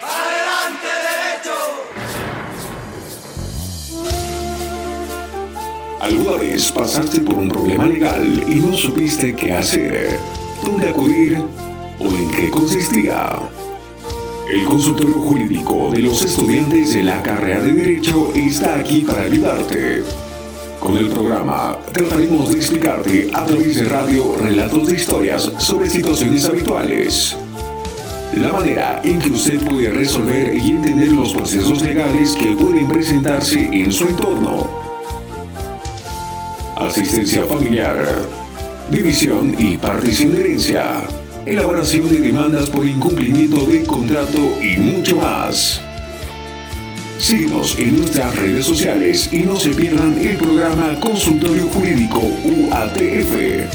¡Adelante derecho! ¿Alguna vez pasaste por un problema legal y no supiste qué hacer, dónde acudir o en qué consistía? El consultorio jurídico de los estudiantes de la carrera de Derecho está aquí para ayudarte. Con el programa trataremos de explicarte a través de radio relatos de historias sobre situaciones habituales. La manera en que usted puede resolver y entender los procesos legales que pueden presentarse en su entorno. Asistencia familiar, división y partición de herencia elaboración de demandas por incumplimiento de contrato y mucho más. Síguenos en nuestras redes sociales y no se pierdan el programa Consultorio Jurídico UATF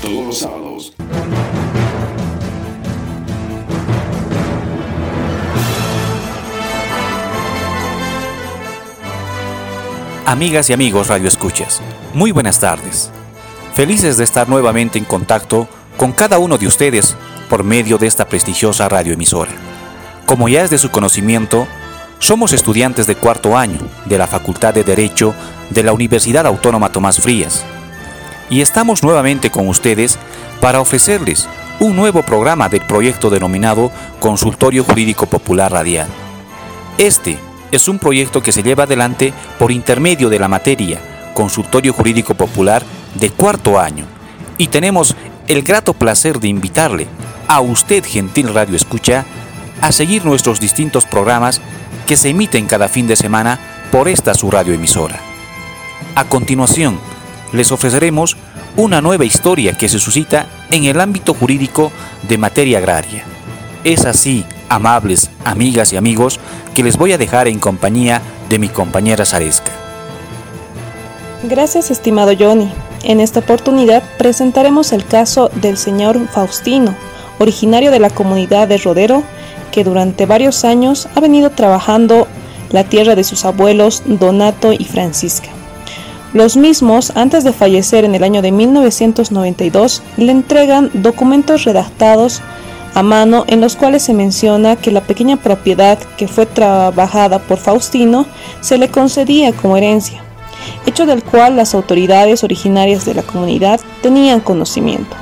todos los sábados. Amigas y amigos Radio Escuchas, muy buenas tardes. Felices de estar nuevamente en contacto con cada uno de ustedes por medio de esta prestigiosa radioemisora. Como ya es de su conocimiento, somos estudiantes de cuarto año de la Facultad de Derecho de la Universidad Autónoma Tomás Frías y estamos nuevamente con ustedes para ofrecerles un nuevo programa del proyecto denominado Consultorio Jurídico Popular Radial. Este es un proyecto que se lleva adelante por intermedio de la materia Consultorio Jurídico Popular de cuarto año y tenemos el grato placer de invitarle a usted, gentil Radio Escucha, a seguir nuestros distintos programas que se emiten cada fin de semana por esta su radioemisora. A continuación, les ofreceremos una nueva historia que se suscita en el ámbito jurídico de materia agraria. Es así, amables amigas y amigos, que les voy a dejar en compañía de mi compañera Zaresca. Gracias, estimado Johnny. En esta oportunidad presentaremos el caso del señor Faustino, originario de la comunidad de Rodero, que durante varios años ha venido trabajando la tierra de sus abuelos Donato y Francisca. Los mismos, antes de fallecer en el año de 1992, le entregan documentos redactados a mano en los cuales se menciona que la pequeña propiedad que fue trabajada por Faustino se le concedía como herencia hecho del cual las autoridades originarias de la comunidad tenían conocimiento,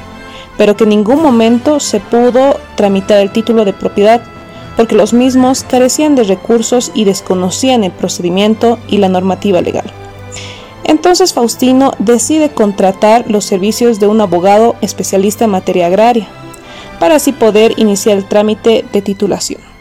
pero que en ningún momento se pudo tramitar el título de propiedad porque los mismos carecían de recursos y desconocían el procedimiento y la normativa legal. Entonces Faustino decide contratar los servicios de un abogado especialista en materia agraria, para así poder iniciar el trámite de titulación.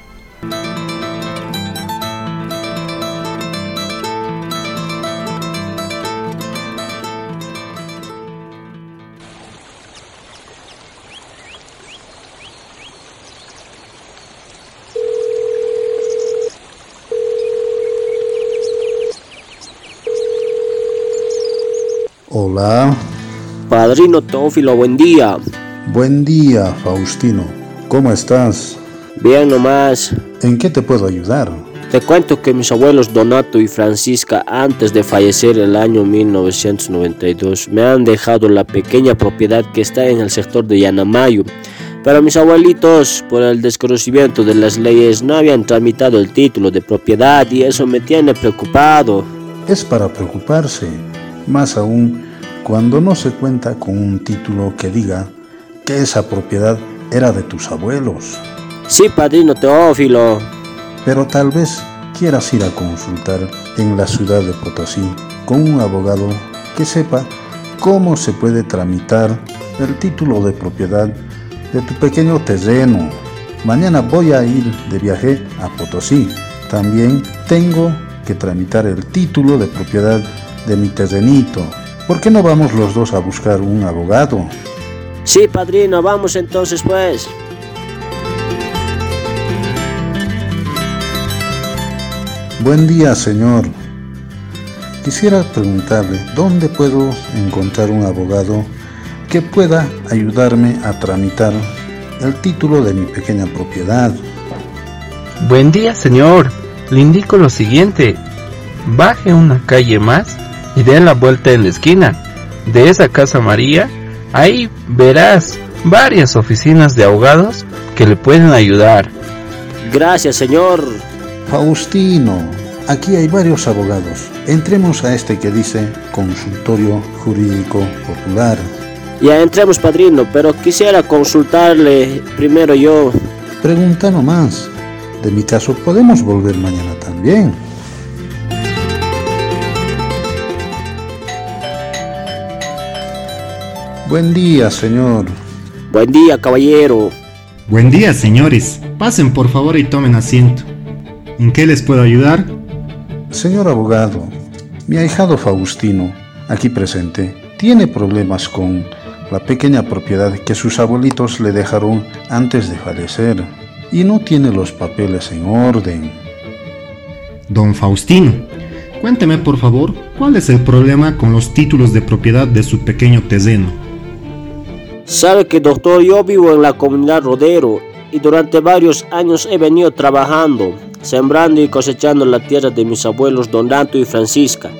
Hola. Padrino Teófilo, buen día. Buen día, Faustino. ¿Cómo estás? Bien nomás. ¿En qué te puedo ayudar? Te cuento que mis abuelos Donato y Francisca, antes de fallecer el año 1992, me han dejado la pequeña propiedad que está en el sector de Yanamayo. Pero mis abuelitos, por el desconocimiento de las leyes, no habían tramitado el título de propiedad y eso me tiene preocupado. Es para preocuparse, más aún cuando no se cuenta con un título que diga que esa propiedad era de tus abuelos. Sí, padrino Teófilo. Pero tal vez quieras ir a consultar en la ciudad de Potosí con un abogado que sepa cómo se puede tramitar el título de propiedad de tu pequeño terreno. Mañana voy a ir de viaje a Potosí. También tengo que tramitar el título de propiedad de mi terrenito. ¿Por qué no vamos los dos a buscar un abogado? Sí, padrino, vamos entonces pues. Buen día, señor. Quisiera preguntarle, ¿dónde puedo encontrar un abogado que pueda ayudarme a tramitar el título de mi pequeña propiedad? Buen día, señor. Le indico lo siguiente. Baje una calle más y dé la vuelta en la esquina de esa casa María, ahí verás varias oficinas de abogados que le pueden ayudar. Gracias, señor. Faustino, aquí hay varios abogados. Entremos a este que dice Consultorio Jurídico Popular. Ya entremos, padrino, pero quisiera consultarle primero yo. Pregunta nomás. De mi caso podemos volver mañana también. Buen día, señor. Buen día, caballero. Buen día, señores. Pasen por favor y tomen asiento. ¿En qué les puedo ayudar? Señor abogado, mi ahijado Faustino, aquí presente, tiene problemas con la pequeña propiedad que sus abuelitos le dejaron antes de fallecer y no tiene los papeles en orden. Don Faustino, cuénteme por favor cuál es el problema con los títulos de propiedad de su pequeño terreno. Sabe que doctor, yo vivo en la comunidad Rodero y durante varios años he venido trabajando, sembrando y cosechando la tierra de mis abuelos Don Danto y Francisca.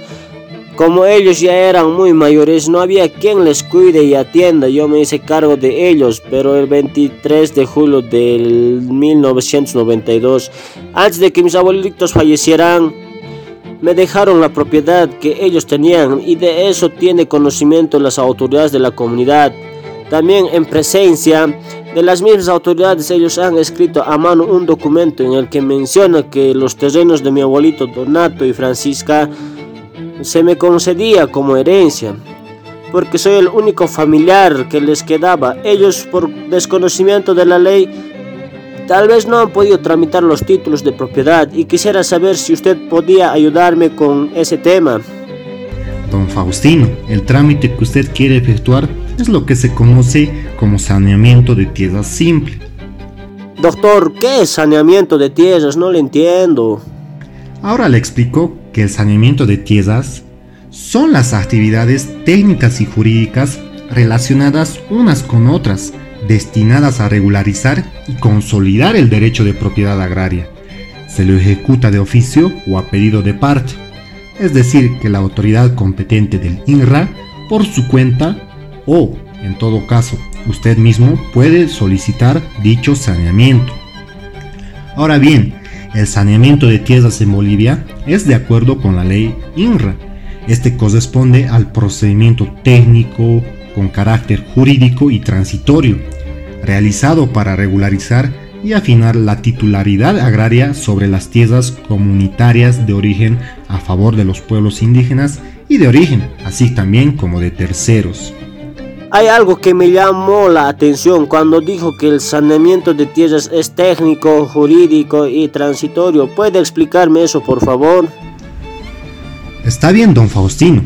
Como ellos ya eran muy mayores, no había quien les cuide y atienda. Yo me hice cargo de ellos, pero el 23 de julio del 1992, antes de que mis abuelitos fallecieran, me dejaron la propiedad que ellos tenían y de eso tiene conocimiento las autoridades de la comunidad. También en presencia de las mismas autoridades, ellos han escrito a mano un documento en el que menciona que los terrenos de mi abuelito Donato y Francisca se me concedía como herencia, porque soy el único familiar que les quedaba. Ellos, por desconocimiento de la ley, tal vez no han podido tramitar los títulos de propiedad y quisiera saber si usted podía ayudarme con ese tema. Don Faustino, el trámite que usted quiere efectuar es lo que se conoce como saneamiento de tierras simple. Doctor, ¿qué es saneamiento de tierras? No le entiendo. Ahora le explico que el saneamiento de tierras son las actividades técnicas y jurídicas relacionadas unas con otras, destinadas a regularizar y consolidar el derecho de propiedad agraria. Se lo ejecuta de oficio o a pedido de parte, es decir, que la autoridad competente del INRA, por su cuenta, o, en todo caso, usted mismo puede solicitar dicho saneamiento. Ahora bien, el saneamiento de tierras en Bolivia es de acuerdo con la ley INRA. Este corresponde al procedimiento técnico con carácter jurídico y transitorio, realizado para regularizar y afinar la titularidad agraria sobre las tierras comunitarias de origen a favor de los pueblos indígenas y de origen, así también como de terceros. Hay algo que me llamó la atención cuando dijo que el saneamiento de tierras es técnico, jurídico y transitorio. ¿Puede explicarme eso, por favor? Está bien, don Faustino.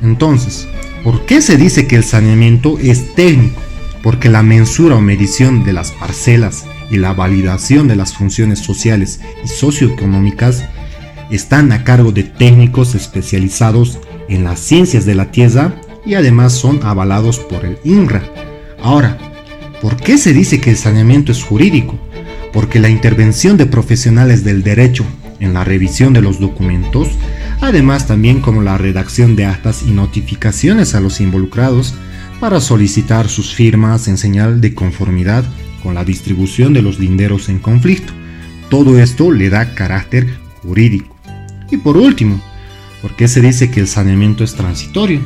Entonces, ¿por qué se dice que el saneamiento es técnico? Porque la mensura o medición de las parcelas y la validación de las funciones sociales y socioeconómicas están a cargo de técnicos especializados en las ciencias de la tierra y además son avalados por el INRA. Ahora, ¿por qué se dice que el saneamiento es jurídico? Porque la intervención de profesionales del derecho en la revisión de los documentos, además también como la redacción de actas y notificaciones a los involucrados para solicitar sus firmas en señal de conformidad con la distribución de los linderos en conflicto. Todo esto le da carácter jurídico. Y por último, ¿por qué se dice que el saneamiento es transitorio?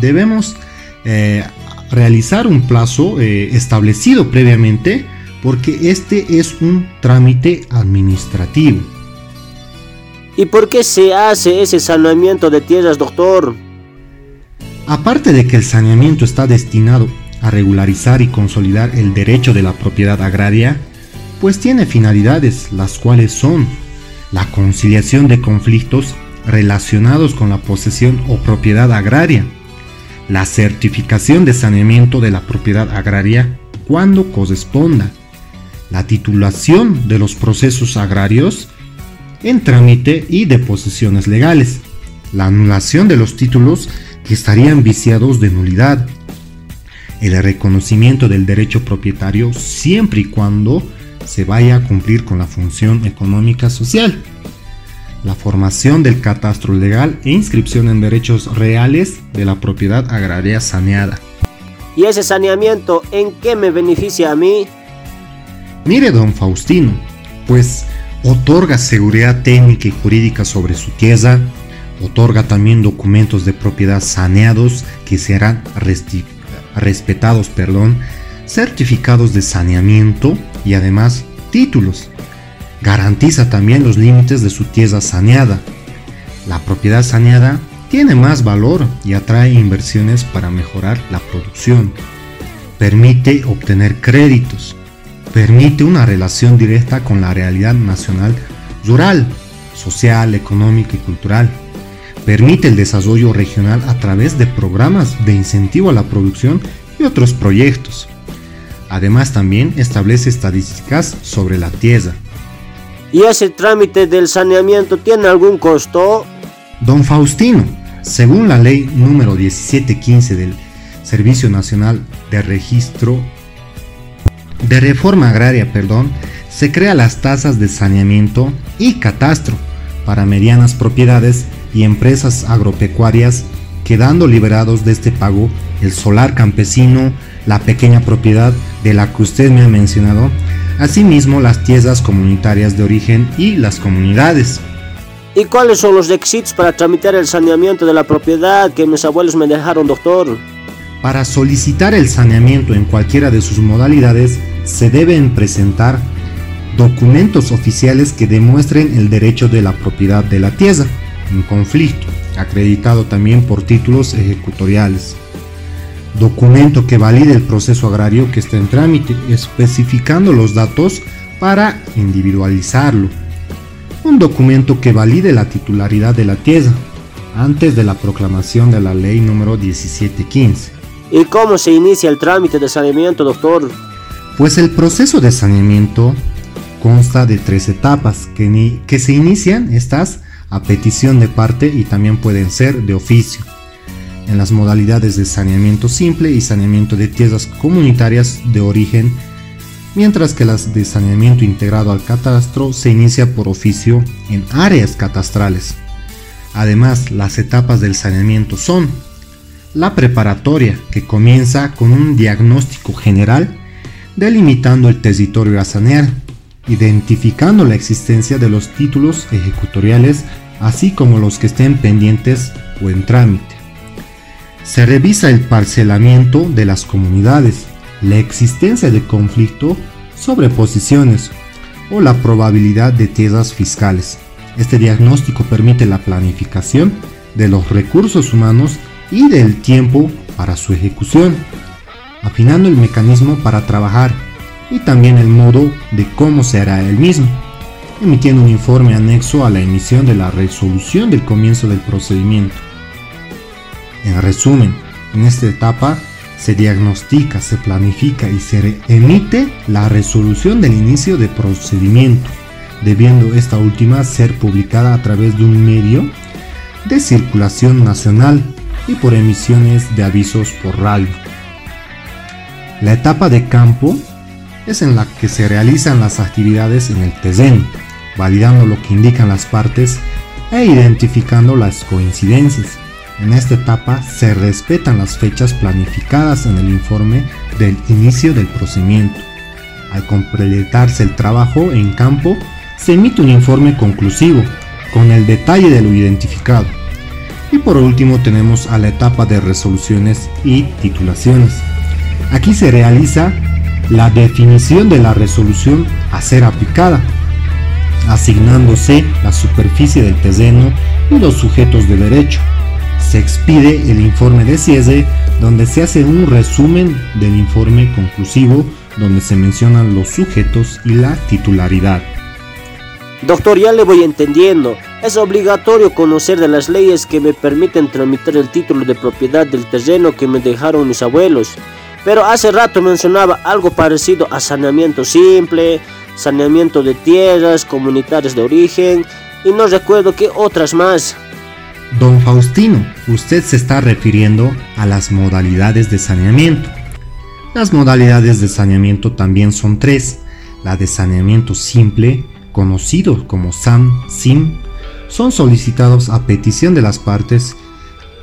Debemos eh, realizar un plazo eh, establecido previamente porque este es un trámite administrativo. ¿Y por qué se hace ese saneamiento de tierras, doctor? Aparte de que el saneamiento está destinado a regularizar y consolidar el derecho de la propiedad agraria, pues tiene finalidades las cuales son la conciliación de conflictos relacionados con la posesión o propiedad agraria, la certificación de saneamiento de la propiedad agraria cuando corresponda, la titulación de los procesos agrarios en trámite y de posesiones legales, la anulación de los títulos que estarían viciados de nulidad, el reconocimiento del derecho propietario siempre y cuando se vaya a cumplir con la función económica social, la formación del catastro legal e inscripción en derechos reales de la propiedad agraria saneada. ¿Y ese saneamiento en qué me beneficia a mí? Mire, don Faustino, pues otorga seguridad técnica y jurídica sobre su tierra, otorga también documentos de propiedad saneados que serán respetados, perdón, certificados de saneamiento y además títulos. Garantiza también los límites de su tierra saneada. La propiedad saneada tiene más valor y atrae inversiones para mejorar la producción. Permite obtener créditos. Permite una relación directa con la realidad nacional rural, social, económica y cultural. Permite el desarrollo regional a través de programas de incentivo a la producción y otros proyectos. Además también establece estadísticas sobre la tierra. ¿Y ese trámite del saneamiento tiene algún costo? Don Faustino, según la ley número 1715 del Servicio Nacional de Registro de Reforma Agraria, perdón, se crea las tasas de saneamiento y catastro para medianas propiedades y empresas agropecuarias, quedando liberados de este pago el solar campesino, la pequeña propiedad de la que usted me ha mencionado, asimismo las tierras comunitarias de origen y las comunidades. ¿Y cuáles son los requisitos para tramitar el saneamiento de la propiedad que mis abuelos me dejaron, doctor? Para solicitar el saneamiento en cualquiera de sus modalidades, se deben presentar documentos oficiales que demuestren el derecho de la propiedad de la tierra en conflicto, acreditado también por títulos ejecutoriales. Documento que valide el proceso agrario que está en trámite, especificando los datos para individualizarlo un documento que valide la titularidad de la tierra antes de la proclamación de la ley número 1715. ¿Y cómo se inicia el trámite de saneamiento, doctor? Pues el proceso de saneamiento consta de tres etapas que, que se inician estas a petición de parte y también pueden ser de oficio. En las modalidades de saneamiento simple y saneamiento de tierras comunitarias de origen mientras que las de saneamiento integrado al catastro se inicia por oficio en áreas catastrales. Además, las etapas del saneamiento son la preparatoria, que comienza con un diagnóstico general delimitando el territorio a sanear, identificando la existencia de los títulos ejecutoriales, así como los que estén pendientes o en trámite. Se revisa el parcelamiento de las comunidades, la existencia de conflicto sobre posiciones o la probabilidad de tierras fiscales. Este diagnóstico permite la planificación de los recursos humanos y del tiempo para su ejecución, afinando el mecanismo para trabajar y también el modo de cómo se hará el mismo, emitiendo un informe anexo a la emisión de la resolución del comienzo del procedimiento. En resumen, en esta etapa se diagnostica, se planifica y se emite la resolución del inicio de procedimiento, debiendo esta última ser publicada a través de un medio de circulación nacional y por emisiones de avisos por radio. La etapa de campo es en la que se realizan las actividades en el terreno, validando lo que indican las partes e identificando las coincidencias. En esta etapa se respetan las fechas planificadas en el informe del inicio del procedimiento. Al completarse el trabajo en campo, se emite un informe conclusivo con el detalle de lo identificado. Y por último tenemos a la etapa de resoluciones y titulaciones. Aquí se realiza la definición de la resolución a ser aplicada, asignándose la superficie del terreno y los sujetos de derecho se expide el informe de cierre donde se hace un resumen del informe conclusivo donde se mencionan los sujetos y la titularidad. Doctor, ya le voy entendiendo. Es obligatorio conocer de las leyes que me permiten tramitar el título de propiedad del terreno que me dejaron mis abuelos. Pero hace rato mencionaba algo parecido a saneamiento simple, saneamiento de tierras comunitarias de origen y no recuerdo qué otras más. Don Faustino, usted se está refiriendo a las modalidades de saneamiento. Las modalidades de saneamiento también son tres. La de saneamiento simple, conocido como SAM-SIM, son solicitados a petición de las partes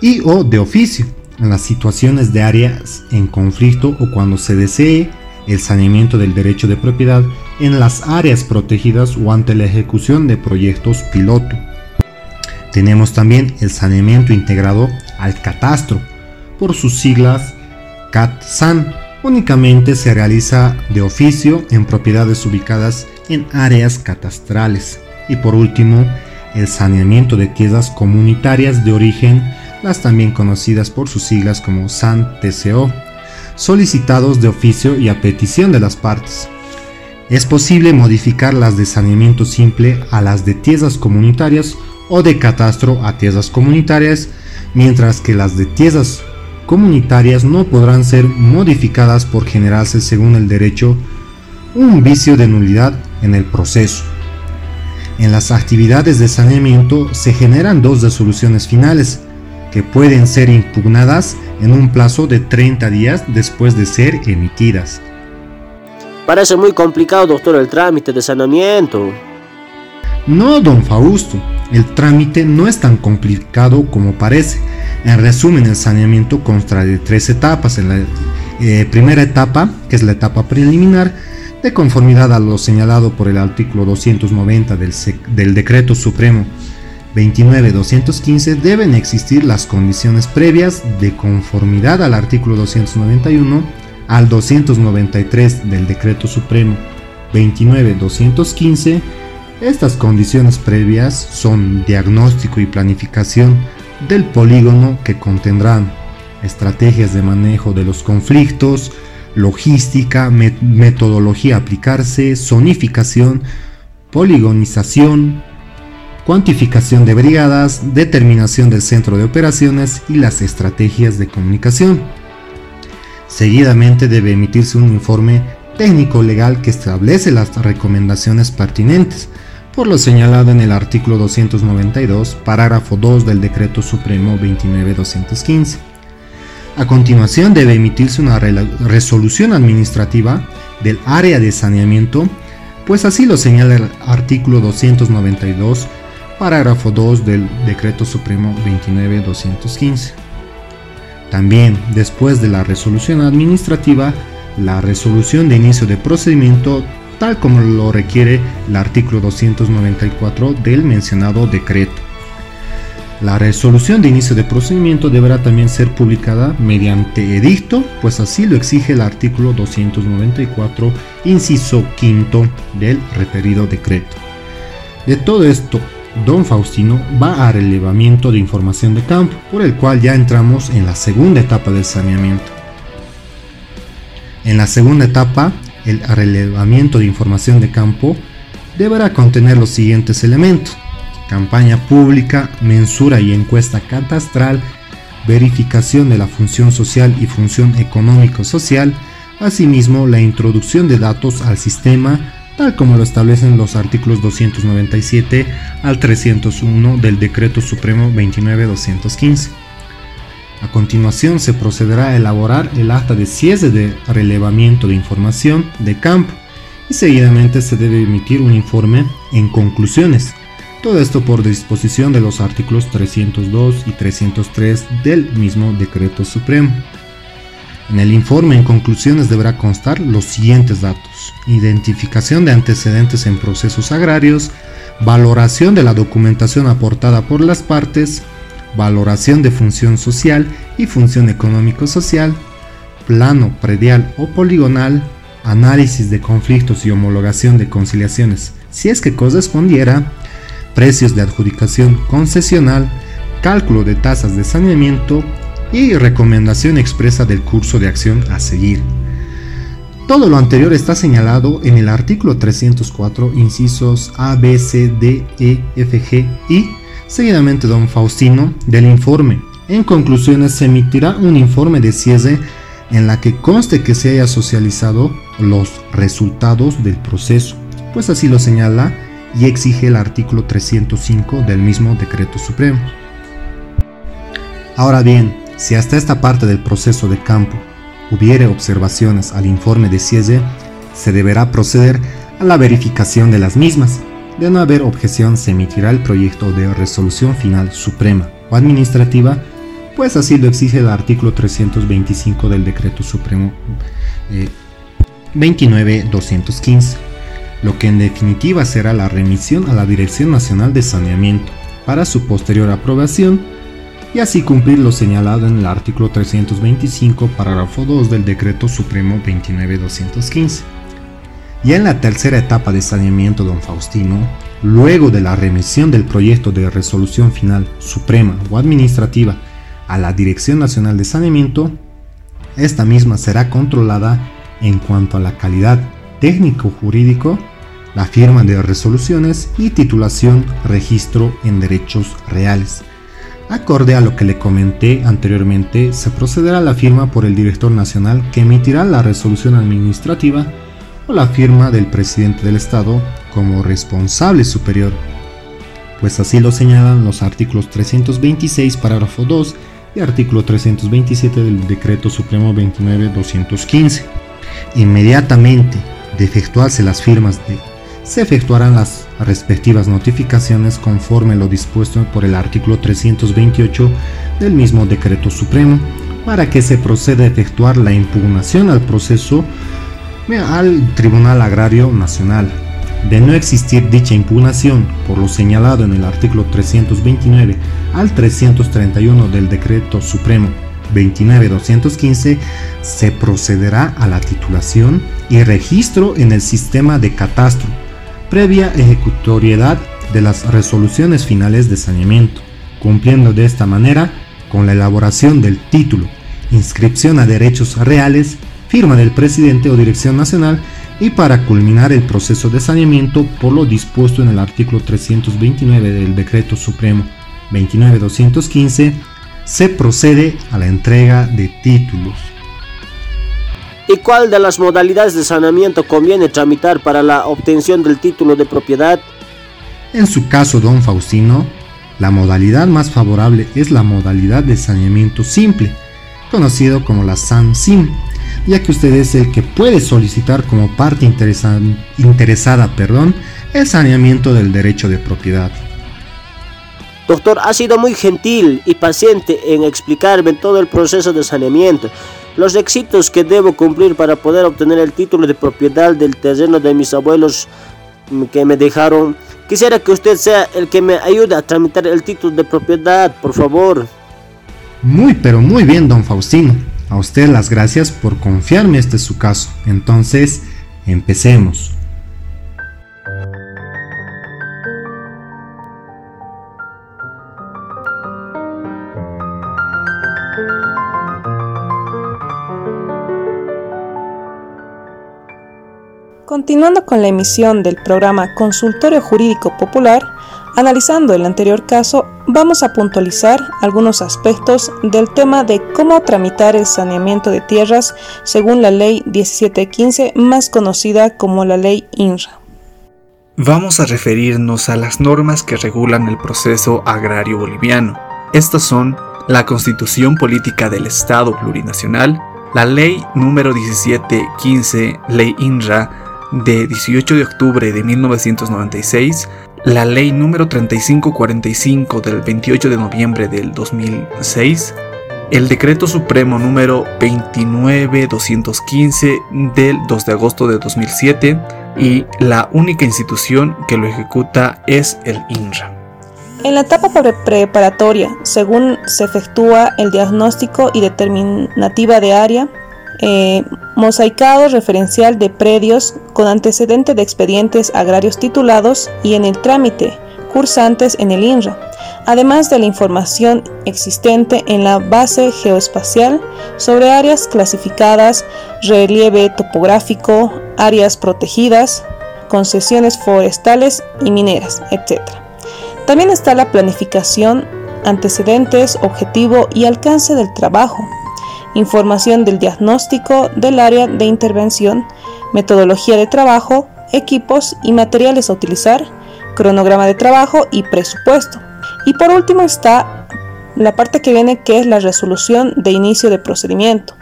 y o de oficio. en las situaciones de áreas en conflicto o cuando se desee el saneamiento del derecho de propiedad en las áreas protegidas o ante la ejecución de proyectos piloto. Tenemos también el saneamiento integrado al catastro, por sus siglas CAT-SAN. Únicamente se realiza de oficio en propiedades ubicadas en áreas catastrales. Y por último, el saneamiento de tierras comunitarias de origen, las también conocidas por sus siglas como SAN-TCO, solicitados de oficio y a petición de las partes. Es posible modificar las de saneamiento simple a las de tierras comunitarias o de catastro a tierras comunitarias, mientras que las de tierras comunitarias no podrán ser modificadas por generarse según el derecho un vicio de nulidad en el proceso. En las actividades de saneamiento se generan dos resoluciones finales, que pueden ser impugnadas en un plazo de 30 días después de ser emitidas. Parece muy complicado, doctor, el trámite de saneamiento. No, don Fausto, el trámite no es tan complicado como parece. En resumen, el saneamiento consta de tres etapas. En la eh, primera etapa, que es la etapa preliminar, de conformidad a lo señalado por el artículo 290 del, del Decreto Supremo 29.215 deben existir las condiciones previas de conformidad al artículo 291 al 293 del Decreto Supremo 29.215. Estas condiciones previas son diagnóstico y planificación del polígono que contendrán estrategias de manejo de los conflictos, logística, metodología aplicarse, zonificación, poligonización, cuantificación de brigadas, determinación del centro de operaciones y las estrategias de comunicación. Seguidamente debe emitirse un informe técnico legal que establece las recomendaciones pertinentes, por lo señalado en el artículo 292, parágrafo 2 del Decreto Supremo 29215. A continuación debe emitirse una resolución administrativa del área de saneamiento, pues así lo señala el artículo 292 parágrafo 2 del Decreto Supremo 29215. También, después de la resolución administrativa, la resolución de inicio de procedimiento tal como lo requiere el artículo 294 del mencionado decreto. La resolución de inicio de procedimiento deberá también ser publicada mediante edicto, pues así lo exige el artículo 294, inciso quinto del referido decreto. De todo esto Don Faustino va a relevamiento de información de campo, por el cual ya entramos en la segunda etapa del saneamiento. En la segunda etapa, el relevamiento de información de campo deberá contener los siguientes elementos. Campaña pública, mensura y encuesta catastral, verificación de la función social y función económico-social, asimismo la introducción de datos al sistema tal como lo establecen los artículos 297 al 301 del Decreto Supremo 29215. A continuación se procederá a elaborar el acta de cierre de relevamiento de información de campo y seguidamente se debe emitir un informe en conclusiones. Todo esto por disposición de los artículos 302 y 303 del mismo Decreto Supremo. En el informe en conclusiones deberá constar los siguientes datos. Identificación de antecedentes en procesos agrarios, valoración de la documentación aportada por las partes, valoración de función social y función económico-social, plano predial o poligonal, análisis de conflictos y homologación de conciliaciones, si es que correspondiera, precios de adjudicación concesional, cálculo de tasas de saneamiento, y recomendación expresa del curso de acción a seguir. Todo lo anterior está señalado en el artículo 304, incisos A, B, C, D, E, F, G y, seguidamente, don Faustino, del informe. En conclusiones, se emitirá un informe de cierre en la que conste que se haya socializado los resultados del proceso, pues así lo señala y exige el artículo 305 del mismo decreto supremo. Ahora bien, si hasta esta parte del proceso de campo hubiere observaciones al informe de cierre, se deberá proceder a la verificación de las mismas. De no haber objeción, se emitirá el proyecto de resolución final suprema o administrativa pues así lo exige el artículo 325 del Decreto Supremo 29215, eh, lo que en definitiva será la remisión a la Dirección Nacional de Saneamiento para su posterior aprobación y así cumplir lo señalado en el artículo 325, parágrafo 2 del Decreto Supremo 29215. Y en la tercera etapa de saneamiento, don Faustino, luego de la remisión del proyecto de resolución final suprema o administrativa a la Dirección Nacional de Saneamiento, esta misma será controlada en cuanto a la calidad técnico-jurídico, la firma de resoluciones y titulación registro en derechos reales. Acorde a lo que le comenté anteriormente, se procederá a la firma por el director nacional que emitirá la resolución administrativa o la firma del presidente del Estado como responsable superior, pues así lo señalan los artículos 326, parágrafo 2 y artículo 327 del Decreto Supremo 29-215. Inmediatamente de efectuarse las firmas se efectuarán las respectivas notificaciones conforme lo dispuesto por el artículo 328 del mismo decreto supremo, para que se proceda a efectuar la impugnación al proceso al Tribunal Agrario Nacional. De no existir dicha impugnación por lo señalado en el artículo 329 al 331 del decreto supremo 29215, se procederá a la titulación y registro en el sistema de catastro previa ejecutoriedad de las resoluciones finales de saneamiento, cumpliendo de esta manera con la elaboración del título, inscripción a derechos reales, firma del presidente o dirección nacional y para culminar el proceso de saneamiento por lo dispuesto en el artículo 329 del Decreto Supremo 29215, se procede a la entrega de títulos. ¿Y cuál de las modalidades de saneamiento conviene tramitar para la obtención del título de propiedad? En su caso, don Faustino, la modalidad más favorable es la modalidad de saneamiento simple, conocido como la SAN-SIM, ya que usted es el que puede solicitar como parte interesada perdón, el saneamiento del derecho de propiedad. Doctor, ha sido muy gentil y paciente en explicarme todo el proceso de saneamiento los requisitos que debo cumplir para poder obtener el título de propiedad del terreno de mis abuelos que me dejaron. Quisiera que usted sea el que me ayude a tramitar el título de propiedad, por favor. Muy, pero muy bien, don Faustino. A usted las gracias por confiarme este es su caso. Entonces, empecemos. Continuando con la emisión del programa Consultorio Jurídico Popular, analizando el anterior caso, vamos a puntualizar algunos aspectos del tema de cómo tramitar el saneamiento de tierras según la Ley 1715, más conocida como la Ley INRA. Vamos a referirnos a las normas que regulan el proceso agrario boliviano. Estas son la Constitución Política del Estado Plurinacional, la Ley número 1715, Ley INRA, de 18 de octubre de 1996, la ley número 3545 del 28 de noviembre del 2006, el decreto supremo número 29215 del 2 de agosto de 2007 y la única institución que lo ejecuta es el INRA. En la etapa preparatoria, según se efectúa el diagnóstico y determinativa de área, eh, mosaicado referencial de predios con antecedente de expedientes agrarios titulados y en el trámite cursantes en el INRA, además de la información existente en la base geoespacial sobre áreas clasificadas, relieve topográfico, áreas protegidas, concesiones forestales y mineras, etc. También está la planificación, antecedentes, objetivo y alcance del trabajo, información del diagnóstico del área de intervención, metodología de trabajo, equipos y materiales a utilizar, cronograma de trabajo y presupuesto. Y por último está la parte que viene que es la resolución de inicio de procedimiento,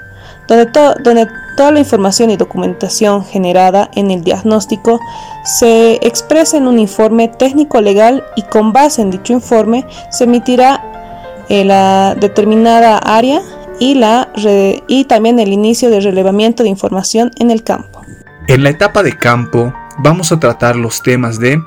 donde, donde toda la información y documentación generada en el diagnóstico se expresa en un informe técnico legal y con base en dicho informe se emitirá la determinada área y, también el inicio del relevamiento de información en el campo. En la etapa de campo vamos a tratar los temas de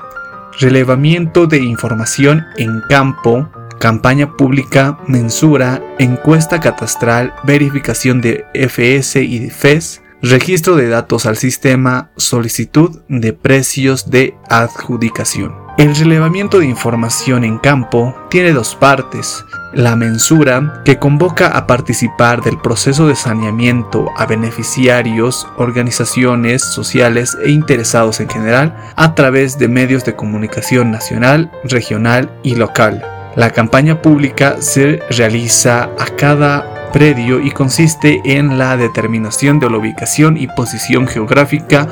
relevamiento de información en campo, campaña pública, mensura, encuesta catastral, verificación de FS y de FES, registro de datos al sistema, solicitud de precios de adjudicación. El relevamiento de información en campo tiene dos partes. La mensura, que convoca a participar del proceso de saneamiento a beneficiarios, organizaciones sociales e interesados en general a través de medios de comunicación nacional, regional y local. La campaña pública se realiza a cada predio y consiste en la determinación de la ubicación y posición geográfica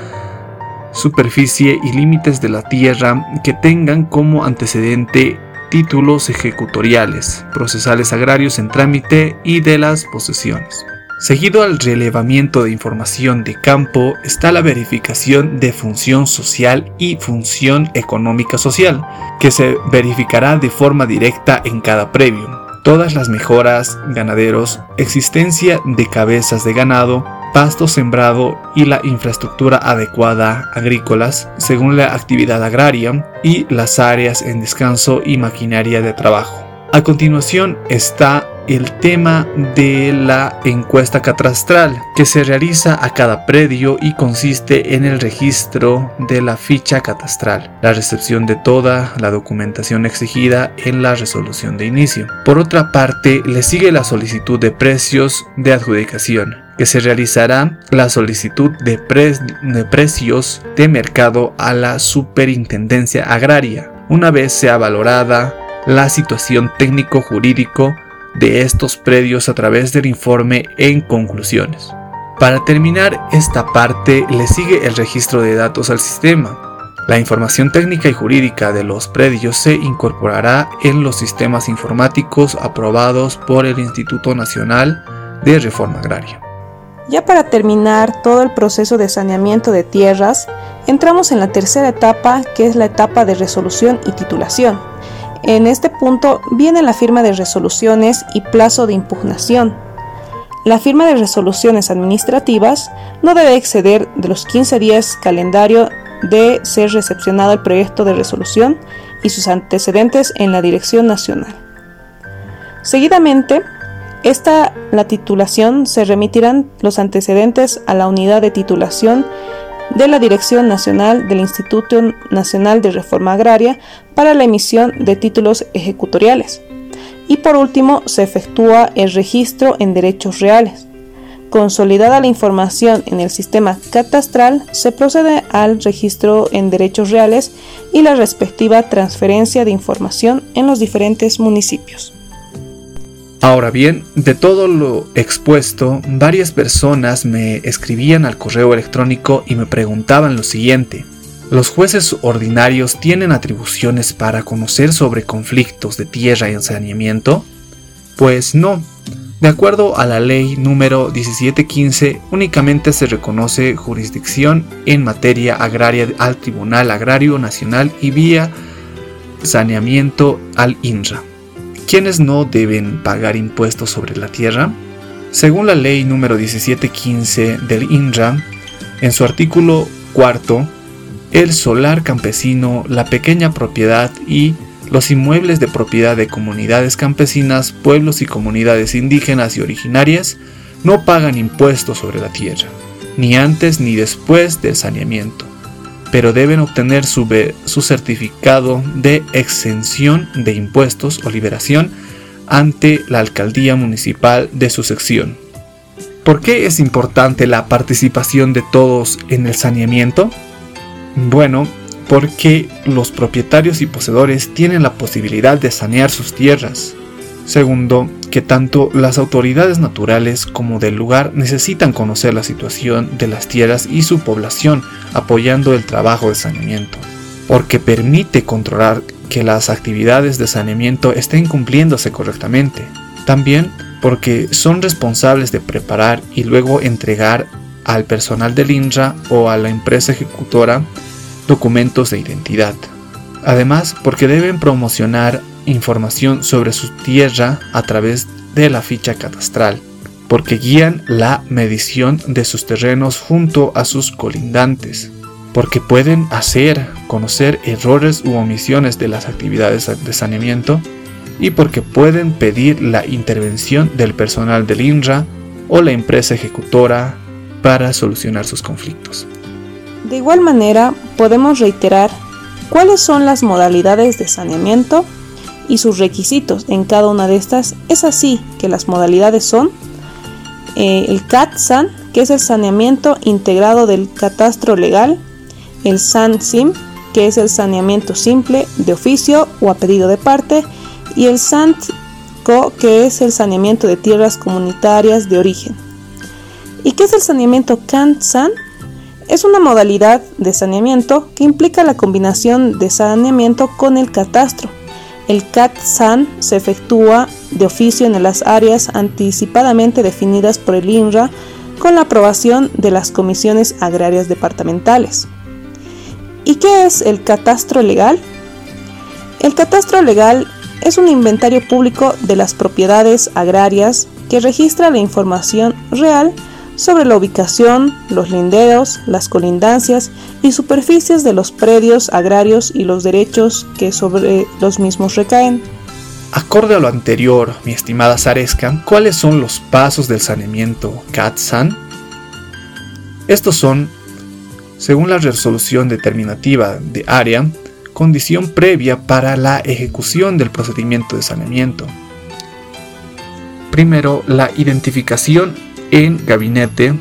superficie y límites de la tierra que tengan como antecedente títulos ejecutoriales, procesales agrarios en trámite y de las posesiones. Seguido al relevamiento de información de campo está la verificación de función social y función económica social, que se verificará de forma directa en cada previo. Todas las mejoras, ganaderos, existencia de cabezas de ganado, pasto sembrado y la infraestructura adecuada agrícolas según la actividad agraria y las áreas en descanso y maquinaria de trabajo. A continuación está el tema de la encuesta catastral que se realiza a cada predio y consiste en el registro de la ficha catastral, la recepción de toda la documentación exigida en la resolución de inicio. Por otra parte, le sigue la solicitud de precios de adjudicación que se realizará la solicitud de, precios de mercado a la Superintendencia Agraria, una vez sea valorada la situación técnico-jurídico de estos predios a través del informe en conclusiones. Para terminar esta parte le sigue el registro de datos al sistema. La información técnica y jurídica de los predios se incorporará en los sistemas informáticos aprobados por el Instituto Nacional de Reforma Agraria. Ya para terminar todo el proceso de saneamiento de tierras, entramos en la tercera etapa, que es la etapa de resolución y titulación. En este punto viene la firma de resoluciones y plazo de impugnación. La firma de resoluciones administrativas no debe exceder de los 15 días calendario de ser recepcionado el proyecto de resolución y sus antecedentes en la Dirección Nacional. Seguidamente, esta, la titulación, se remitirán los antecedentes a la unidad de titulación de la Dirección Nacional del Instituto Nacional de Reforma Agraria para la emisión de títulos ejecutoriales. Y por último, se efectúa el registro en derechos reales. Consolidada la información en el sistema catastral, se procede al registro en derechos reales y la respectiva transferencia de información en los diferentes municipios. Ahora bien, de todo lo expuesto, varias personas me escribían al correo electrónico y me preguntaban lo siguiente. ¿Los jueces ordinarios tienen atribuciones para conocer sobre conflictos de tierra y saneamiento? Pues no. De acuerdo a la ley número 1715, únicamente se reconoce jurisdicción en materia agraria al Tribunal Agrario Nacional y vía saneamiento al INRA. ¿Quiénes no deben pagar impuestos sobre la tierra? Según la ley número 1715 del INRA, en su artículo cuarto, el solar campesino, la pequeña propiedad y los inmuebles de propiedad de comunidades campesinas, pueblos y comunidades indígenas y originarias no pagan impuestos sobre la tierra, ni antes ni después del saneamiento pero deben obtener su, su certificado de exención de impuestos o liberación ante la alcaldía municipal de su sección. ¿Por qué es importante la participación de todos en el saneamiento? Bueno, porque los propietarios y poseedores tienen la posibilidad de sanear sus tierras, Segundo, que tanto las autoridades naturales como del lugar necesitan conocer la situación de las tierras y su población apoyando el trabajo de saneamiento, porque permite controlar que las actividades de saneamiento estén cumpliéndose correctamente. También porque son responsables de preparar y luego entregar al personal del INRA o a la empresa ejecutora documentos de identidad. Además, porque deben promocionar información sobre su tierra a través de la ficha catastral, porque guían la medición de sus terrenos junto a sus colindantes, porque pueden hacer conocer errores u omisiones de las actividades de saneamiento y porque pueden pedir la intervención del personal del INRA o la empresa ejecutora para solucionar sus conflictos. De igual manera, podemos reiterar cuáles son las modalidades de saneamiento y sus requisitos en cada una de estas. Es así que las modalidades son eh, el CAT-SAN, que es el saneamiento integrado del catastro legal, el SAN-SIM, que es el saneamiento simple de oficio o a pedido de parte, y el SANT-CO, que es el saneamiento de tierras comunitarias de origen. ¿Y qué es el saneamiento CANT-SAN? Es una modalidad de saneamiento que implica la combinación de saneamiento con el catastro. El CAT-SAN se efectúa de oficio en las áreas anticipadamente definidas por el INRA con la aprobación de las comisiones agrarias departamentales. ¿Y qué es el catastro legal? El catastro legal es un inventario público de las propiedades agrarias que registra la información real sobre la ubicación, los linderos, las colindancias y superficies de los predios agrarios y los derechos que sobre los mismos recaen. Acorde a lo anterior, mi estimada Zaresca, ¿cuáles son los pasos del saneamiento CATSAN? Estos son, según la resolución determinativa de área, condición previa para la ejecución del procedimiento de saneamiento. Primero, la identificación en gabinete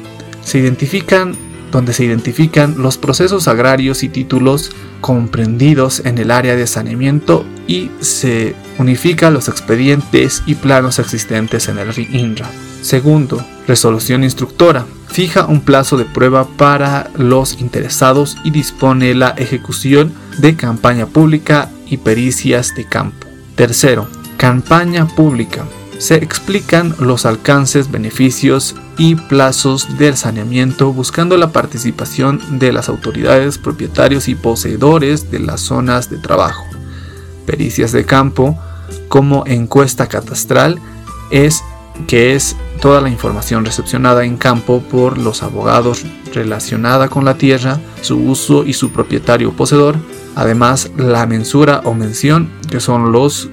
se identifican donde se identifican los procesos agrarios y títulos comprendidos en el área de saneamiento y se unifica los expedientes y planos existentes en el INRA. Segundo, resolución instructora. Fija un plazo de prueba para los interesados y dispone la ejecución de campaña pública y pericias de campo. Tercero, campaña pública se explican los alcances, beneficios y plazos del saneamiento buscando la participación de las autoridades, propietarios y poseedores de las zonas de trabajo. Pericias de campo como encuesta catastral es que es toda la información recepcionada en campo por los abogados relacionada con la tierra, su uso y su propietario poseedor, Además, la mensura o mención, que son los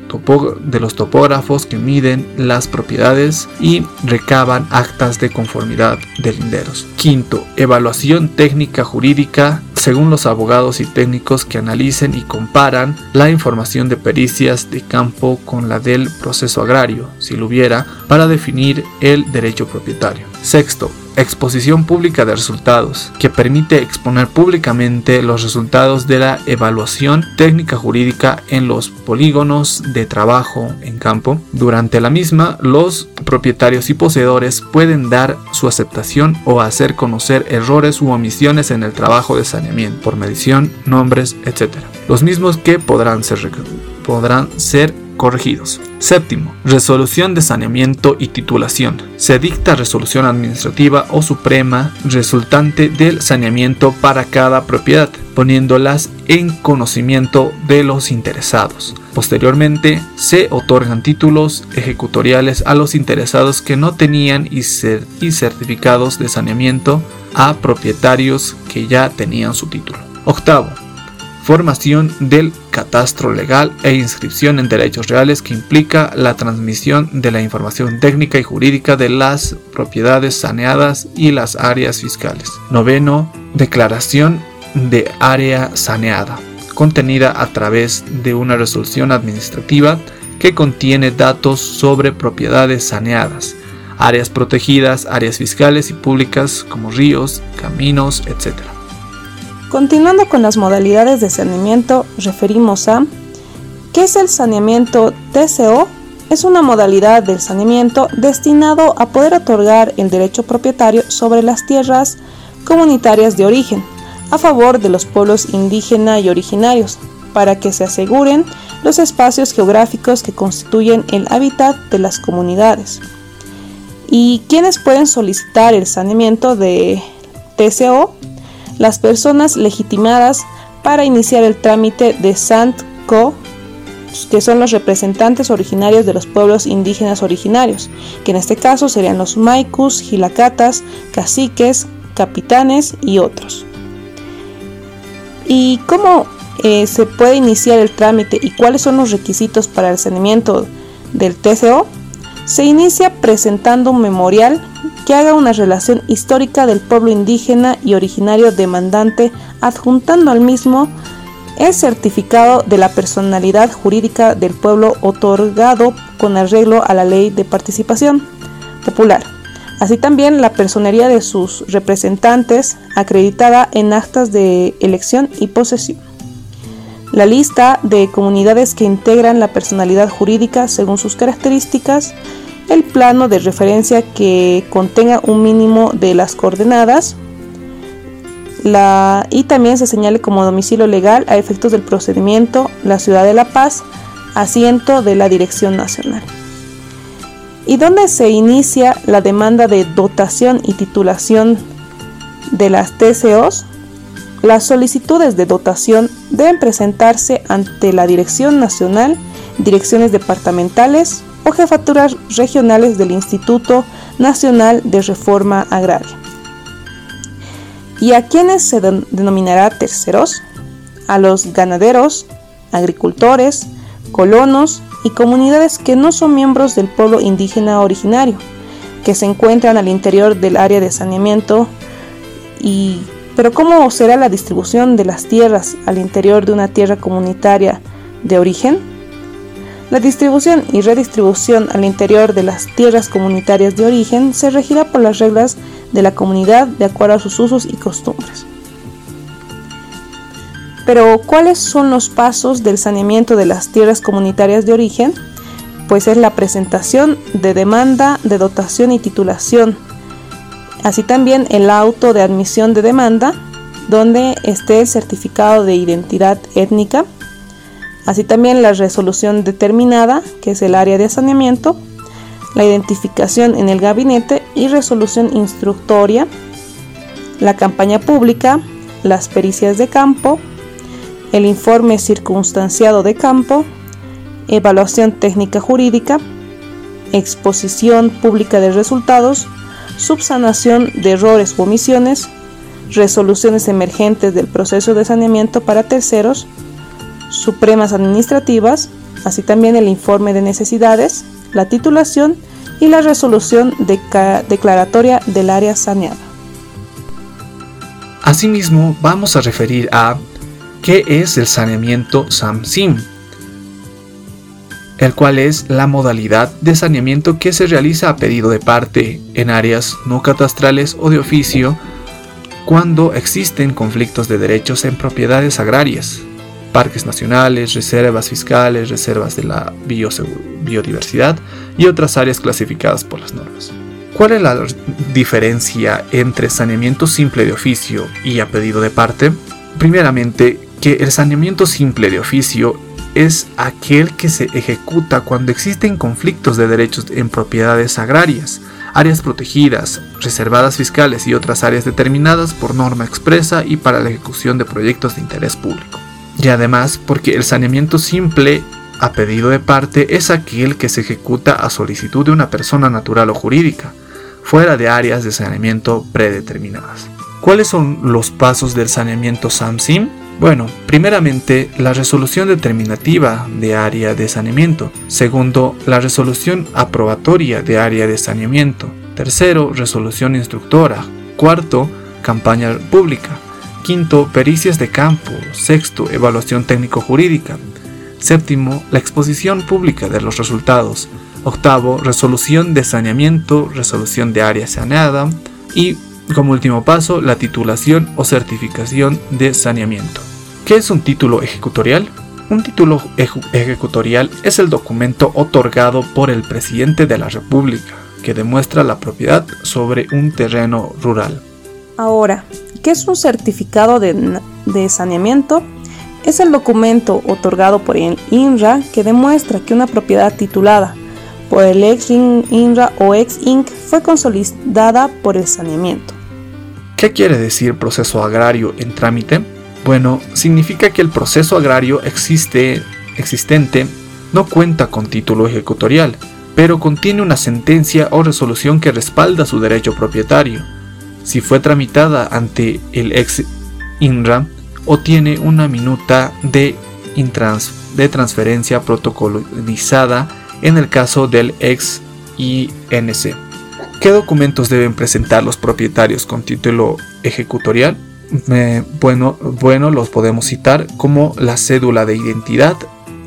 de los topógrafos que miden las propiedades y recaban actas de conformidad de linderos. Quinto, evaluación técnica jurídica según los abogados y técnicos que analicen y comparan la información de pericias de campo con la del proceso agrario, si lo hubiera, para definir el derecho propietario. Sexto, exposición pública de resultados, que permite exponer públicamente los resultados de la evaluación técnica jurídica en los polígonos de trabajo en campo. Durante la misma, los propietarios y poseedores pueden dar su aceptación o hacer conocer errores u omisiones en el trabajo de saneamiento por medición, nombres, etc. Los mismos que podrán ser, podrán ser corregidos. Séptimo, resolución de saneamiento y titulación. Se dicta resolución administrativa o suprema resultante del saneamiento para cada propiedad, poniéndolas en conocimiento de los interesados. Posteriormente, se otorgan títulos ejecutoriales a los interesados que no tenían y, certificados de saneamiento a propietarios que ya tenían su título. Octavo, formación del catastro legal e inscripción en derechos reales que implica la transmisión de la información técnica y jurídica de las propiedades saneadas y las áreas fiscales. Noveno, declaración de área saneada, contenida a través de una resolución administrativa que contiene datos sobre propiedades saneadas, áreas protegidas, áreas fiscales y públicas como ríos, caminos, etc. Continuando con las modalidades de saneamiento, referimos a ¿qué es el saneamiento TCO? Es una modalidad del saneamiento destinado a poder otorgar el derecho propietario sobre las tierras comunitarias de origen a favor de los pueblos indígena y originarios, para que se aseguren los espacios geográficos que constituyen el hábitat de las comunidades. ¿Y quiénes pueden solicitar el saneamiento de TCO? Las personas legitimadas para iniciar el trámite de SANTCO que son los representantes originarios de los pueblos indígenas originarios, que en este caso serían los maicus, gilacatas, caciques, capitanes y otros. ¿Y cómo eh, se puede iniciar el trámite y cuáles son los requisitos para el saneamiento del TCO? Se inicia presentando un memorial que haga una relación histórica del pueblo indígena y originario demandante, adjuntando al mismo el certificado de la personalidad jurídica del pueblo otorgado con arreglo a la ley de participación popular. Así también la personería de sus representantes acreditada en actas de elección y posesión. La lista de comunidades que integran la personalidad jurídica según sus características, el plano de referencia que contenga un mínimo de las coordenadas, y también se señale como domicilio legal a efectos del procedimiento la ciudad de La Paz, asiento de la Dirección Nacional. ¿Y dónde se inicia la demanda de dotación y titulación de las TCOs? Las solicitudes de dotación deben presentarse ante la Dirección Nacional, direcciones departamentales o jefaturas regionales del Instituto Nacional de Reforma Agraria. ¿Y a quiénes se denominará terceros? A los ganaderos, agricultores, colonos y comunidades que no son miembros del pueblo indígena originario, que se encuentran al interior del área de saneamiento y pero ¿cómo será la distribución de las tierras al interior de una tierra comunitaria de origen? La distribución y redistribución al interior de las tierras comunitarias de origen se regirá por las reglas de la comunidad de acuerdo a sus usos y costumbres. Pero, ¿cuáles son los pasos del saneamiento de las tierras comunitarias de origen? Pues es la presentación de demanda de dotación y titulación. Así también el auto de admisión de demanda, donde esté el certificado de identidad étnica. Así también la resolución determinada, que es el área de saneamiento, la identificación en el gabinete y resolución instructoria, la campaña pública, las pericias de campo, el informe circunstanciado de campo, evaluación técnica jurídica, exposición pública de resultados, subsanación de errores o omisiones, resoluciones emergentes del proceso de saneamiento para terceros, supremas administrativas, así también el informe de necesidades, la titulación y la resolución declaratoria del área saneada. Asimismo, vamos a referir a qué es el saneamiento SAMSIM, el cual es la modalidad de saneamiento que se realiza a pedido de parte en áreas no catastrales o de oficio cuando existen conflictos de derechos en propiedades agrarias, parques nacionales, reservas fiscales, reservas de la biodiversidad y otras áreas clasificadas por las normas. ¿Cuál es la diferencia entre saneamiento simple de oficio y a pedido de parte? Primeramente, que el saneamiento simple de oficio es aquel que se ejecuta cuando existen conflictos de derechos en propiedades agrarias, áreas protegidas, reservadas fiscales y otras áreas determinadas por norma expresa y para la ejecución de proyectos de interés público. Y además porque el saneamiento simple a pedido de parte es aquel que se ejecuta a solicitud de una persona natural o jurídica, fuera de áreas de saneamiento predeterminadas. ¿Cuáles son los pasos del saneamiento SAMSIM? Bueno, primeramente la resolución determinativa de área de saneamiento. Segundo, la resolución aprobatoria de área de saneamiento. Tercero, resolución instructora. Cuarto, campaña pública. Quinto, pericias de campo. Sexto, evaluación técnico-jurídica. Séptimo, la exposición pública de los resultados. Octavo, resolución de saneamiento, resolución de área saneada. Y como último paso, la titulación o certificación de saneamiento. ¿Qué es un título ejecutorial? Un título ejecutorial es el documento otorgado por el presidente de la República que demuestra la propiedad sobre un terreno rural. Ahora, ¿Qué es un certificado de, saneamiento? Es el documento otorgado por el INRA que demuestra que una propiedad titulada por el ex INRA o ex INC fue consolidada por el saneamiento. ¿Qué quiere decir proceso agrario en trámite? Bueno, significa que el proceso agrario existe, existente no cuenta con título ejecutorial, pero contiene una sentencia o resolución que respalda su derecho propietario. Si fue tramitada ante el ex INRA o tiene una minuta de, transferencia protocolizada en el caso del ex INC. ¿Qué documentos deben presentar los propietarios con título ejecutorial? bueno, bueno, los podemos citar como la cédula de identidad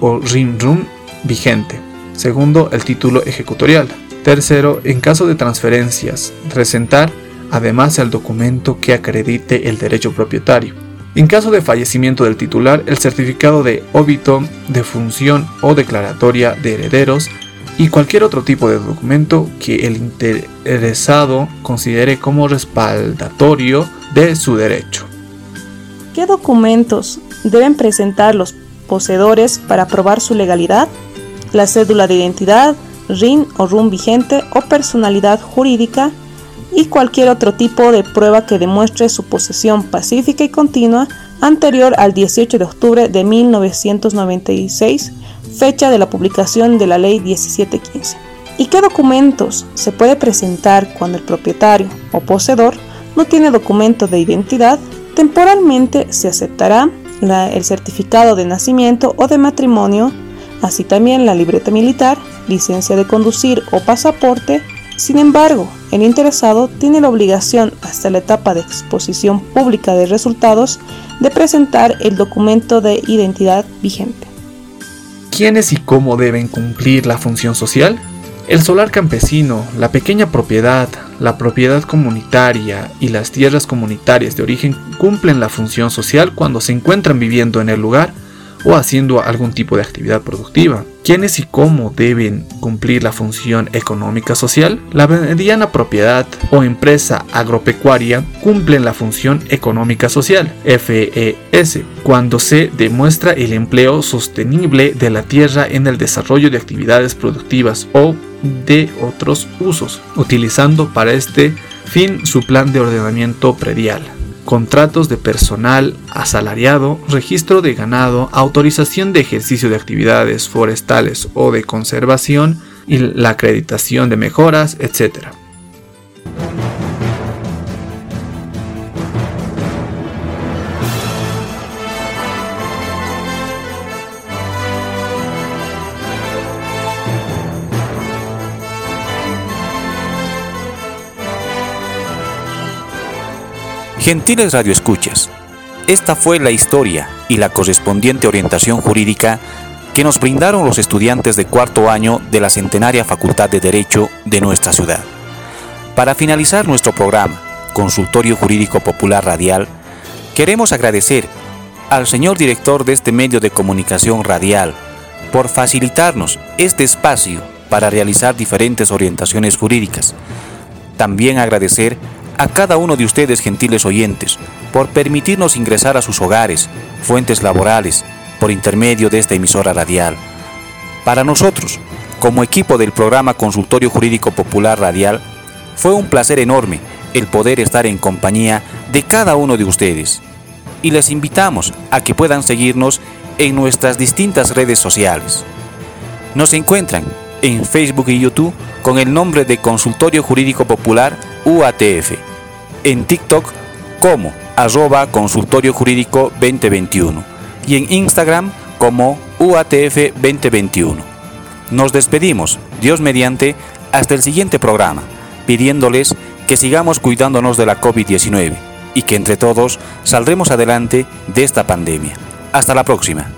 o RINRUM vigente. Segundo, el título ejecutorial. Tercero, en caso de transferencias, presentar además el documento que acredite el derecho propietario. En caso de fallecimiento del titular, el certificado de óbito, de función o declaratoria de herederos y cualquier otro tipo de documento que el interesado considere como respaldatorio de su derecho. ¿Qué documentos deben presentar los poseedores para probar su legalidad? La cédula de identidad, RIN o RUM vigente o personalidad jurídica y cualquier otro tipo de prueba que demuestre su posesión pacífica y continua anterior al 18 de octubre de 1996, fecha de la publicación de la Ley 1715. ¿Y qué documentos se puede presentar cuando el propietario o poseedor no tiene documento de identidad? Temporalmente se aceptará el certificado de nacimiento o de matrimonio, así también la libreta militar, licencia de conducir o pasaporte. Sin embargo, el interesado tiene la obligación hasta la etapa de exposición pública de resultados de presentar el documento de identidad vigente. ¿Quiénes y cómo deben cumplir la función social? El solar campesino, la pequeña propiedad, la propiedad comunitaria y las tierras comunitarias de origen cumplen la función social cuando se encuentran viviendo en el lugar o haciendo algún tipo de actividad productiva. ¿Quiénes y cómo deben cumplir la función económica social? La mediana propiedad o empresa agropecuaria cumplen la función económica social, FES, cuando se demuestra el empleo sostenible de la tierra en el desarrollo de actividades productivas o de otros usos, utilizando para este fin su plan de ordenamiento predial contratos de personal asalariado, registro de ganado, autorización de ejercicio de actividades forestales o de conservación y la acreditación de mejoras, etc. Gentiles radioescuchas, esta fue la historia y la correspondiente orientación jurídica que nos brindaron los estudiantes de cuarto año de la centenaria Facultad de Derecho de nuestra ciudad. Para finalizar nuestro programa, Consultorio Jurídico Popular Radial, queremos agradecer al señor director de este medio de comunicación radial por facilitarnos este espacio para realizar diferentes orientaciones jurídicas. También agradecer a cada uno de ustedes, gentiles oyentes, por permitirnos ingresar a sus hogares, fuentes laborales, por intermedio de esta emisora radial. Para nosotros, como equipo del programa Consultorio Jurídico Popular Radial, fue un placer enorme el poder estar en compañía de cada uno de ustedes. Y les invitamos a que puedan seguirnos en nuestras distintas redes sociales. Nos encuentran en Facebook y YouTube con el nombre de Consultorio Jurídico Popular UATF en TikTok como arroba consultorio jurídico 2021 y en Instagram como UATF 2021. Nos despedimos, Dios mediante, hasta el siguiente programa, pidiéndoles que sigamos cuidándonos de la COVID-19 y que entre todos saldremos adelante de esta pandemia. Hasta la próxima.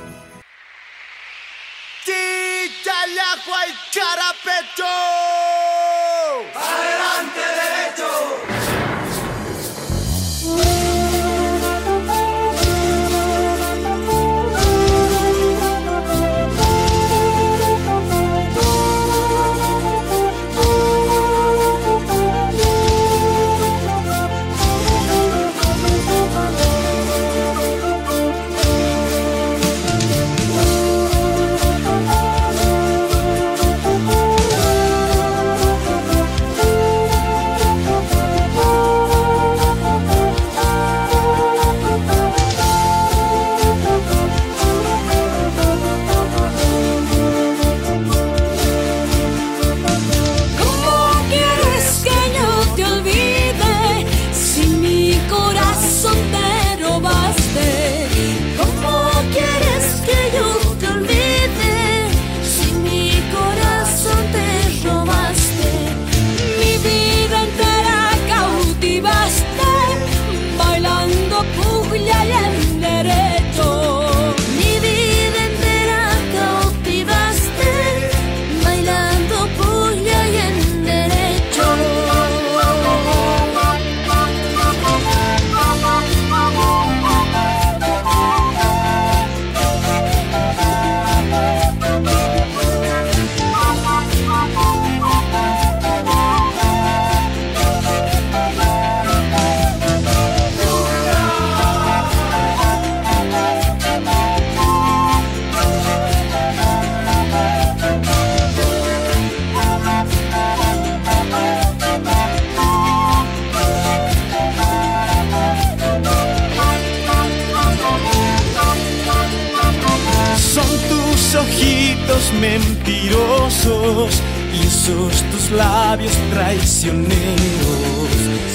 Tus labios traicioneros.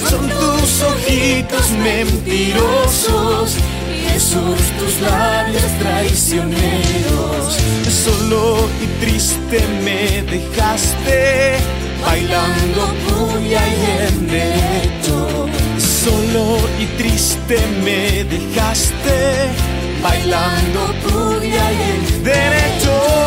Son tus ojitos mentirosos y esos tus labios traicioneros. Solo y triste me dejaste bailando puya y en derecho. Solo y triste me dejaste bailando puya y en derecho.